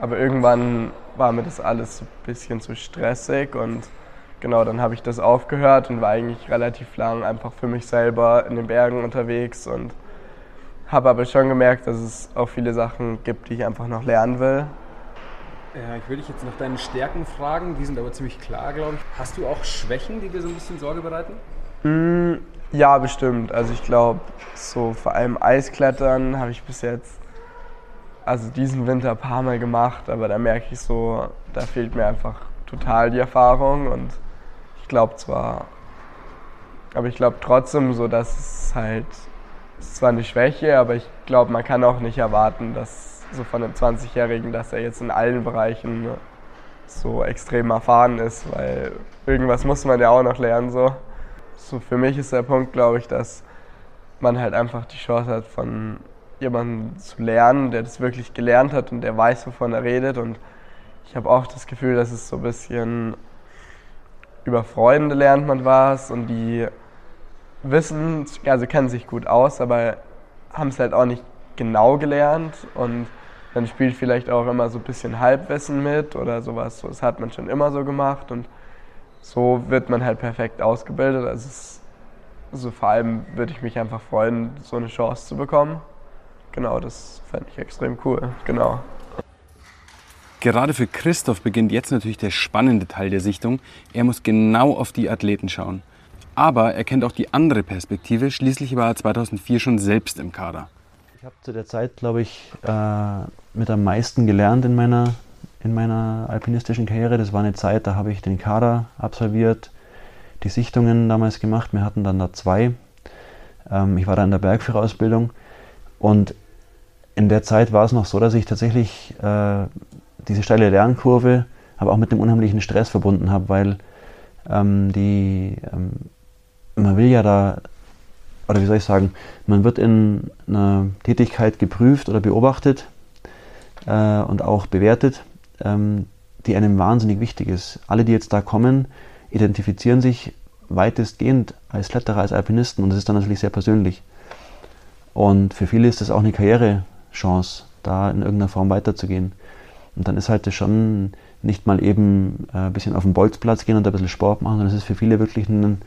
aber irgendwann war mir das alles ein bisschen zu stressig und genau, dann habe ich das aufgehört und war eigentlich relativ lang einfach für mich selber in den Bergen unterwegs und habe aber schon gemerkt, dass es auch viele Sachen gibt, die ich einfach noch lernen will. Ja, ich würde dich jetzt nach deinen Stärken fragen, die sind aber ziemlich klar, glaube ich. Hast du auch Schwächen, die dir so ein bisschen Sorge bereiten? Mm, ja, bestimmt. Also ich glaube, so vor allem Eisklettern habe ich bis jetzt, also diesen Winter ein paar Mal gemacht, aber da merke ich so, da fehlt mir einfach total die Erfahrung und ich glaube zwar, aber ich glaube trotzdem so, dass es halt, es ist zwar eine Schwäche, aber ich glaube, man kann auch nicht erwarten, dass so von einem 20-Jährigen, dass er jetzt in allen Bereichen so extrem erfahren ist, weil irgendwas muss man ja auch noch lernen. So, so für mich ist der Punkt, glaube ich, dass man halt einfach die Chance hat, von jemandem zu lernen, der das wirklich gelernt hat und der weiß, wovon er redet. Und ich habe auch das Gefühl, dass es so ein bisschen über Freunde lernt man was und die wissen, also kennen sich gut aus, aber haben es halt auch nicht genau gelernt und dann spielt vielleicht auch immer so ein bisschen Halbwissen mit oder sowas. Das hat man schon immer so gemacht und so wird man halt perfekt ausgebildet. Also, es, also vor allem würde ich mich einfach freuen, so eine Chance zu bekommen. Genau, das fände ich extrem cool. Genau. Gerade für Christoph beginnt jetzt natürlich der spannende Teil der Sichtung. Er muss genau auf die Athleten schauen. Aber er kennt auch die andere Perspektive. Schließlich war er 2004 schon selbst im Kader. Ich habe zu der Zeit, glaube ich, äh, mit am meisten gelernt in meiner, in meiner alpinistischen Karriere. Das war eine Zeit, da habe ich den Kader absolviert, die Sichtungen damals gemacht. Wir hatten dann da zwei. Ähm, ich war da in der Bergführerausbildung und in der Zeit war es noch so, dass ich tatsächlich äh, diese steile Lernkurve aber auch mit dem unheimlichen Stress verbunden habe, weil ähm, die, ähm, man will ja da oder wie soll ich sagen, man wird in einer Tätigkeit geprüft oder beobachtet äh, und auch bewertet, ähm, die einem wahnsinnig wichtig ist. Alle, die jetzt da kommen, identifizieren sich weitestgehend als Kletterer, als Alpinisten und das ist dann natürlich sehr persönlich. Und für viele ist das auch eine Karrierechance, da in irgendeiner Form weiterzugehen. Und dann ist halt das schon nicht mal eben äh, ein bisschen auf den Bolzplatz gehen und ein bisschen Sport machen, sondern es ist für viele wirklich ein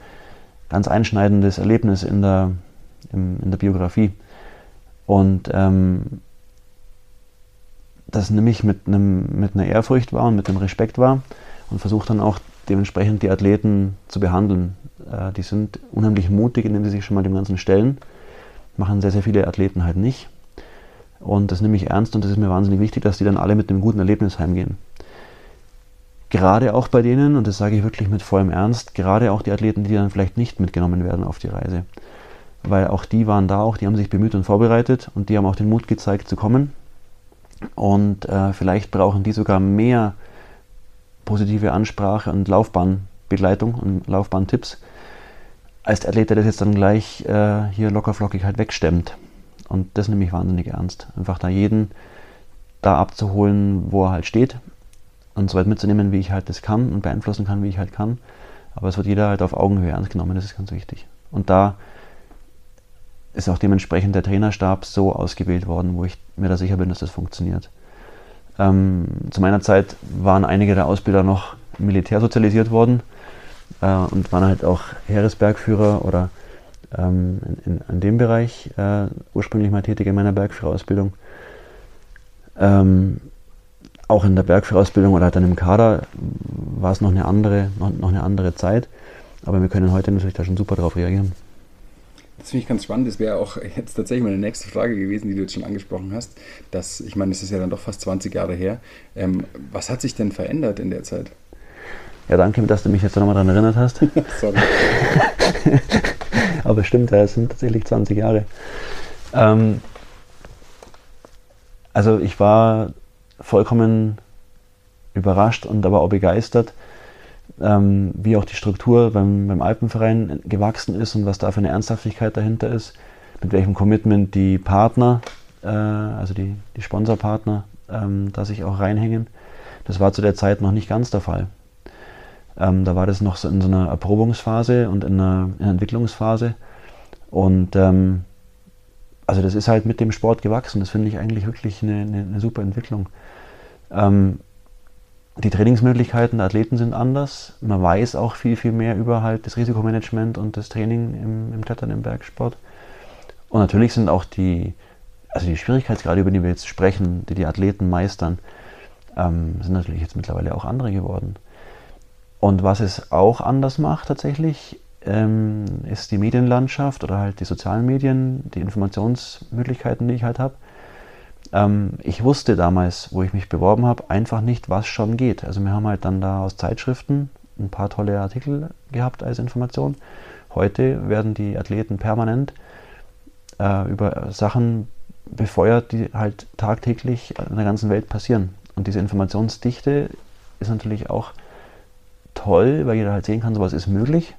ganz einschneidendes Erlebnis in der, in, der Biografie. Und ähm, das nämlich mit, einem, mit einer Ehrfurcht war und mit einem Respekt war und versucht dann auch dementsprechend die Athleten zu behandeln. Äh, die sind unheimlich mutig, indem sie sich schon mal dem Ganzen stellen. Machen sehr, sehr viele Athleten halt nicht. Und das nehme ich ernst und das ist mir wahnsinnig wichtig, dass die dann alle mit einem guten Erlebnis heimgehen gerade auch bei denen, und das sage ich wirklich mit vollem Ernst, gerade auch die Athleten, die dann vielleicht nicht mitgenommen werden auf die Reise. Weil auch die waren da, auch die haben sich bemüht und vorbereitet und die haben auch den Mut gezeigt zu kommen. Und äh, vielleicht brauchen die sogar mehr positive Ansprache und Laufbahnbegleitung und Laufbahntipps, als der Athlet, der das jetzt dann gleich äh, hier lockerflockig halt wegstemmt. Und das nehme ich wahnsinnig ernst. Einfach da jeden da abzuholen, wo er halt steht und so weit mitzunehmen, wie ich halt das kann und beeinflussen kann, wie ich halt kann. Aber es wird jeder halt auf Augenhöhe ernst genommen, das ist ganz wichtig. Und da ist auch dementsprechend der Trainerstab so ausgewählt worden, wo ich mir da sicher bin, dass das funktioniert. Ähm, zu meiner Zeit waren einige der Ausbilder noch militär sozialisiert worden äh, und waren halt auch Heeresbergführer oder ähm, in, in, in, dem Bereich äh, ursprünglich mal tätig in meiner Bergführerausbildung. Ähm, auch in der Bergführerausbildung oder halt dann im Kader war es noch eine andere, noch, noch eine andere Zeit. Aber wir können heute natürlich da schon super drauf reagieren. Das finde ich ganz spannend. Das wäre auch jetzt tatsächlich meine nächste Frage gewesen, die du jetzt schon angesprochen hast. Dass, ich meine, es ist ja dann doch fast 20 Jahre her. Ähm, was hat sich denn verändert in der Zeit? Ja, danke, dass du mich jetzt nochmal daran erinnert hast. Sorry. Aber stimmt, es sind tatsächlich 20 Jahre. Ähm, also ich war vollkommen überrascht und aber auch begeistert, ähm, wie auch die Struktur beim, beim Alpenverein gewachsen ist und was da für eine Ernsthaftigkeit dahinter ist, mit welchem Commitment die Partner, äh, also die, die Sponsorpartner, ähm, da sich auch reinhängen. Das war zu der Zeit noch nicht ganz der Fall. Ähm, da war das noch so in so einer Erprobungsphase und in einer, in einer Entwicklungsphase. Und ähm, also das ist halt mit dem Sport gewachsen. Das finde ich eigentlich wirklich eine, eine, eine super Entwicklung. Ähm, die Trainingsmöglichkeiten der Athleten sind anders. Man weiß auch viel, viel mehr über halt das Risikomanagement und das Training im, im Klettern im Bergsport. Und natürlich sind auch die, also die Schwierigkeitsgrade, über die wir jetzt sprechen, die die Athleten meistern, ähm, sind natürlich jetzt mittlerweile auch andere geworden. Und was es auch anders macht tatsächlich, ähm, ist die Medienlandschaft oder halt die sozialen Medien, die Informationsmöglichkeiten, die ich halt habe. Ähm, ich wusste damals, wo ich mich beworben habe, einfach nicht, was schon geht. Also wir haben halt dann da aus Zeitschriften ein paar tolle Artikel gehabt als Information. Heute werden die Athleten permanent äh, über Sachen befeuert, die halt tagtäglich in der ganzen Welt passieren. Und diese Informationsdichte ist natürlich auch toll, weil jeder halt sehen kann, sowas ist möglich,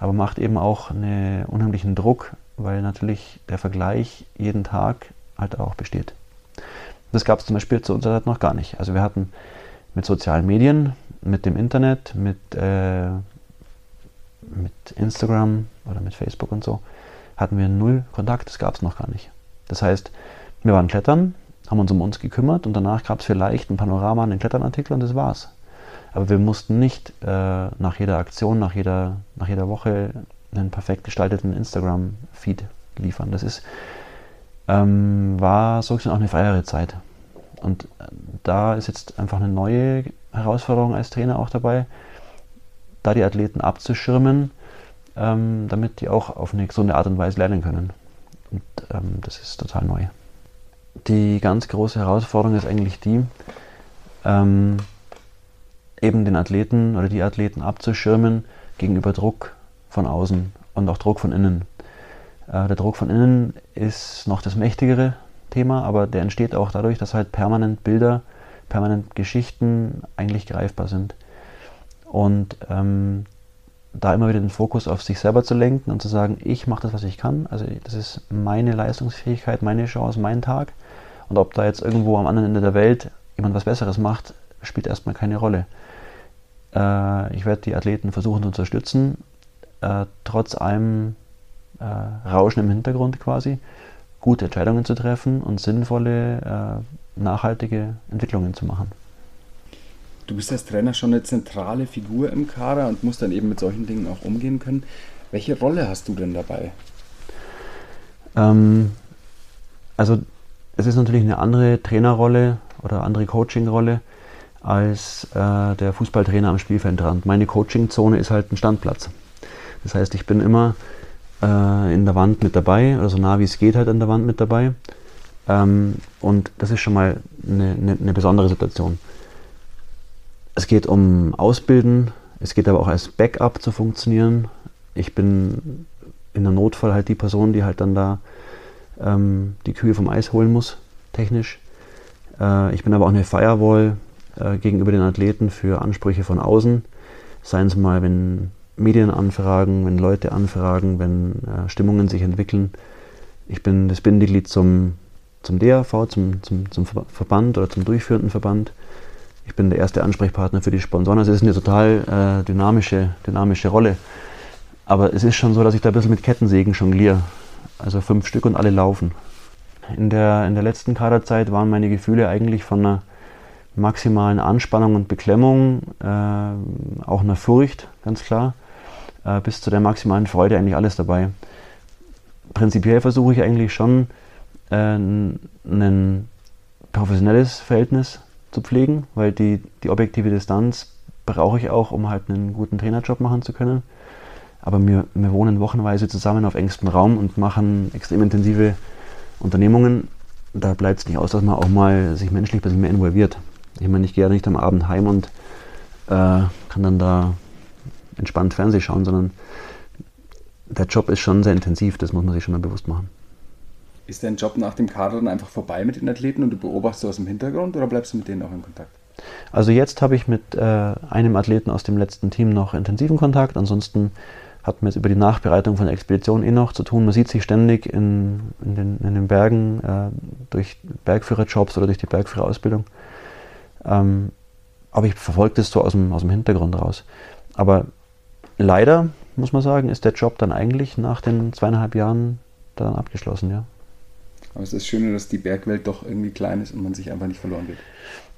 aber macht eben auch einen unheimlichen Druck, weil natürlich der Vergleich jeden Tag halt auch besteht. Das gab es zum Beispiel zu unserer Zeit noch gar nicht. Also wir hatten mit sozialen Medien, mit dem Internet, mit, äh, mit Instagram oder mit Facebook und so, hatten wir null Kontakt, das gab es noch gar nicht. Das heißt, wir waren klettern, haben uns um uns gekümmert und danach gab es vielleicht ein Panorama, einen Kletternartikel und das war's. Aber wir mussten nicht äh, nach jeder Aktion, nach jeder, nach jeder Woche einen perfekt gestalteten Instagram-Feed liefern. Das ist ähm, war so gesehen auch eine freiere Zeit. Und äh, da ist jetzt einfach eine neue Herausforderung als Trainer auch dabei, da die Athleten abzuschirmen, ähm, damit die auch auf eine gesunde Art und Weise lernen können. Und ähm, das ist total neu. Die ganz große Herausforderung ist eigentlich die, ähm, eben den Athleten oder die Athleten abzuschirmen gegenüber Druck von außen und auch Druck von innen. Äh, der Druck von innen ist noch das mächtigere Thema, aber der entsteht auch dadurch, dass halt permanent Bilder, permanent Geschichten eigentlich greifbar sind. Und ähm, da immer wieder den Fokus auf sich selber zu lenken und zu sagen, ich mache das, was ich kann. Also das ist meine Leistungsfähigkeit, meine Chance, mein Tag. Und ob da jetzt irgendwo am anderen Ende der Welt jemand was Besseres macht, spielt erstmal keine Rolle. Äh, ich werde die Athleten versuchen zu unterstützen, äh, trotz allem äh, Rauschen im Hintergrund quasi, gute Entscheidungen zu treffen und sinnvolle, äh, nachhaltige Entwicklungen zu machen. Du bist als Trainer schon eine zentrale Figur im Kader und musst dann eben mit solchen Dingen auch umgehen können. Welche Rolle hast du denn dabei? Ähm, also es ist natürlich eine andere Trainerrolle oder andere Coachingrolle als äh, der Fußballtrainer am Spielfeldrand. Meine Coachingzone ist halt ein Standplatz. Das heißt, ich bin immer äh, in der Wand mit dabei, oder so nah wie es geht halt an der Wand mit dabei. Ähm, und das ist schon mal eine, eine, eine besondere Situation. Es geht um Ausbilden, es geht aber auch als Backup zu funktionieren. Ich bin in der Notfall halt die Person, die halt dann da ähm, die Kühe vom Eis holen muss, technisch. Äh, ich bin aber auch eine Firewall äh, gegenüber den Athleten für Ansprüche von außen. Seien es mal, wenn Medien anfragen, wenn Leute anfragen, wenn äh, Stimmungen sich entwickeln. Ich bin das Bindeglied zum, zum DAV, zum, zum, zum Verband oder zum durchführenden Verband. Ich bin der erste Ansprechpartner für die Sponsoren. Also es ist eine total äh, dynamische, dynamische Rolle. Aber es ist schon so, dass ich da ein bisschen mit Kettensägen jongliere. Also fünf Stück und alle laufen. In der, in der letzten Kaderzeit waren meine Gefühle eigentlich von einer maximalen Anspannung und Beklemmung, äh, auch einer Furcht, ganz klar, äh, bis zu der maximalen Freude eigentlich alles dabei. Prinzipiell versuche ich eigentlich schon, äh, ein professionelles Verhältnis zu pflegen, weil die, die objektive Distanz brauche ich auch, um halt einen guten Trainerjob machen zu können. Aber wir, wir wohnen wochenweise zusammen auf engstem Raum und machen extrem intensive Unternehmungen. Da bleibt es nicht aus, dass man auch mal sich menschlich ein bisschen mehr involviert. Ich meine, ich gehe ja nicht am Abend heim und äh, kann dann da entspannt Fernsehen schauen, sondern der Job ist schon sehr intensiv, das muss man sich schon mal bewusst machen. Ist dein Job nach dem Kader dann einfach vorbei mit den Athleten und du beobachtest aus dem Hintergrund oder bleibst du mit denen auch in Kontakt? Also jetzt habe ich mit äh, einem Athleten aus dem letzten Team noch intensiven Kontakt. Ansonsten hat man jetzt über die Nachbereitung von der Expedition eh noch zu tun. Man sieht sich ständig in, in, den, in den, Bergen äh, durch Bergführerjobs oder durch die Bergführerausbildung. Ähm, aber ich verfolge das so aus dem, aus dem Hintergrund raus. Aber leider, muss man sagen, ist der Job dann eigentlich nach den zweieinhalb Jahren dann abgeschlossen, ja. Aber es ist schön, dass die Bergwelt doch irgendwie klein ist und man sich einfach nicht verloren geht.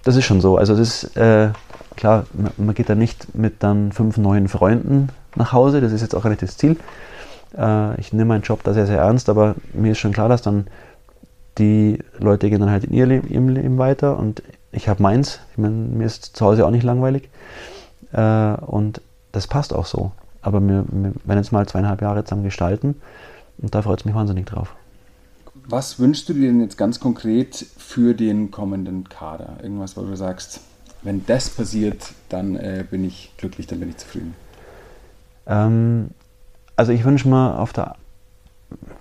Das ist schon so. Also es ist äh, klar, man, man, geht da nicht mit dann fünf neuen Freunden nach Hause. Das ist jetzt auch nicht das Ziel. Äh, ich nehme meinen Job da sehr, sehr ernst, aber mir ist schon klar, dass dann die Leute gehen dann halt in ihr Leben weiter und ich habe meins. Ich meine, mir ist zu Hause auch nicht langweilig. Äh, und das passt auch so. Aber wir, wir werden jetzt mal zweieinhalb Jahre zusammen gestalten und da freut es mich wahnsinnig drauf. Was wünschst du dir denn jetzt ganz konkret für den kommenden Kader? Irgendwas, wo du sagst, wenn das passiert, dann äh, bin ich glücklich, dann bin ich zufrieden. Ähm, also ich wünsche mir auf der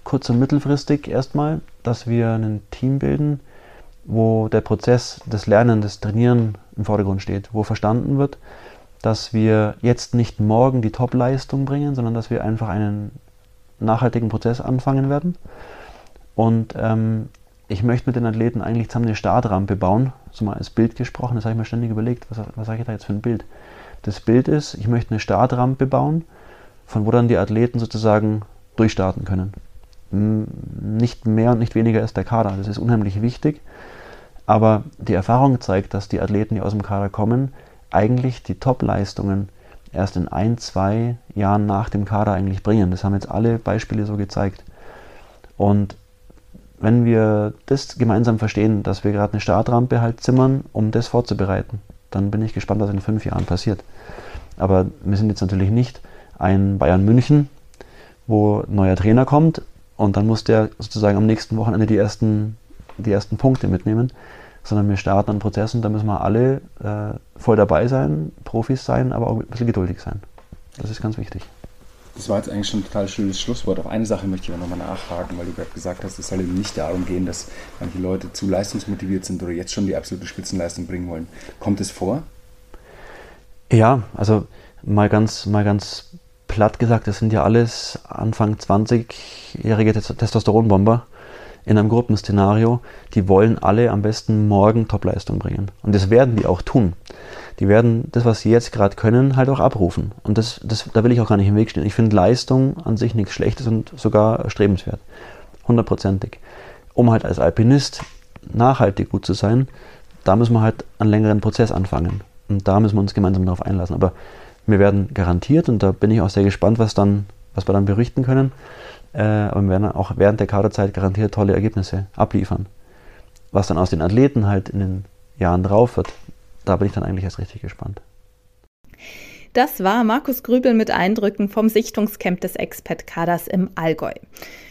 kurz- und mittelfristig erstmal, dass wir ein Team bilden, wo der Prozess des Lernen, des Trainieren im Vordergrund steht, wo verstanden wird, dass wir jetzt nicht morgen die Top-Leistung bringen, sondern dass wir einfach einen nachhaltigen Prozess anfangen werden. Und ähm, ich möchte mit den Athleten eigentlich zusammen eine Startrampe bauen, so mal als Bild gesprochen, das habe ich mir ständig überlegt, was, was sage ich da jetzt für ein Bild? Das Bild ist, ich möchte eine Startrampe bauen, von wo dann die Athleten sozusagen durchstarten können. Nicht mehr und nicht weniger ist der Kader, das ist unheimlich wichtig. Aber die Erfahrung zeigt, dass die Athleten, die aus dem Kader kommen, eigentlich die Top-Leistungen erst in ein, zwei Jahren nach dem Kader eigentlich bringen. Das haben jetzt alle Beispiele so gezeigt. Und wenn wir das gemeinsam verstehen, dass wir gerade eine Startrampe halt zimmern, um das vorzubereiten, dann bin ich gespannt, was in fünf Jahren passiert. Aber wir sind jetzt natürlich nicht ein Bayern München, wo ein neuer Trainer kommt und dann muss der sozusagen am nächsten Wochenende die ersten, die ersten Punkte mitnehmen, sondern wir starten einen Prozess und da müssen wir alle äh, voll dabei sein, Profis sein, aber auch ein bisschen geduldig sein. Das ist ganz wichtig. Das war jetzt eigentlich schon ein total schönes Schlusswort. Auf eine Sache möchte ich aber nochmal nachhaken, weil du gerade gesagt hast, es soll eben nicht darum gehen, dass manche Leute zu leistungsmotiviert sind oder jetzt schon die absolute Spitzenleistung bringen wollen. Kommt es vor? Ja, also mal ganz, mal ganz platt gesagt, das sind ja alles Anfang 20-jährige Testosteronbomber in einem Gruppenszenario. Die wollen alle am besten morgen Topleistung bringen. Und das werden die auch tun die werden das, was sie jetzt gerade können, halt auch abrufen. Und das, das, da will ich auch gar nicht im Weg stehen. Ich finde Leistung an sich nichts Schlechtes und sogar erstrebenswert. Hundertprozentig. Um halt als Alpinist nachhaltig gut zu sein, da müssen wir halt einen längeren Prozess anfangen. Und da müssen wir uns gemeinsam darauf einlassen. Aber wir werden garantiert, und da bin ich auch sehr gespannt, was, dann, was wir dann berichten können, äh, aber werden auch während der Kaderzeit garantiert tolle Ergebnisse abliefern. Was dann aus den Athleten halt in den Jahren drauf wird, da bin ich dann eigentlich erst richtig gespannt. Das war Markus Grübel mit Eindrücken vom Sichtungscamp des Expat-Kaders im Allgäu.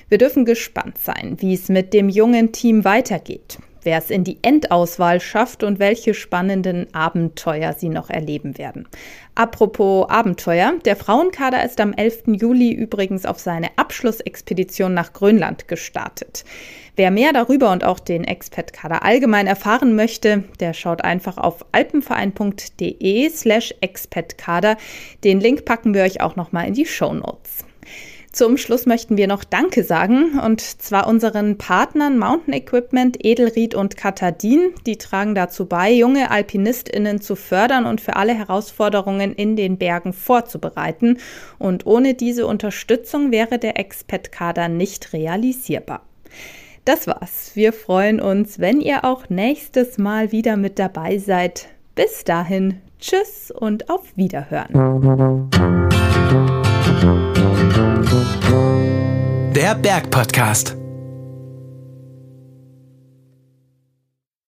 Wir dürfen gespannt sein, wie es mit dem jungen Team weitergeht. Wer es in die Endauswahl schafft und welche spannenden Abenteuer sie noch erleben werden. Apropos Abenteuer, der Frauenkader ist am 11. Juli übrigens auf seine Abschlussexpedition nach Grönland gestartet. Wer mehr darüber und auch den Expat-Kader allgemein erfahren möchte, der schaut einfach auf alpenverein.de slash expat-kader. Den Link packen wir euch auch nochmal in die Show Notes. Zum Schluss möchten wir noch Danke sagen und zwar unseren Partnern Mountain Equipment, Edelried und Katadin. Die tragen dazu bei, junge AlpinistInnen zu fördern und für alle Herausforderungen in den Bergen vorzubereiten. Und ohne diese Unterstützung wäre der Expat-Kader nicht realisierbar. Das war's. Wir freuen uns, wenn ihr auch nächstes Mal wieder mit dabei seid. Bis dahin, tschüss und auf Wiederhören. Der Berg Podcast.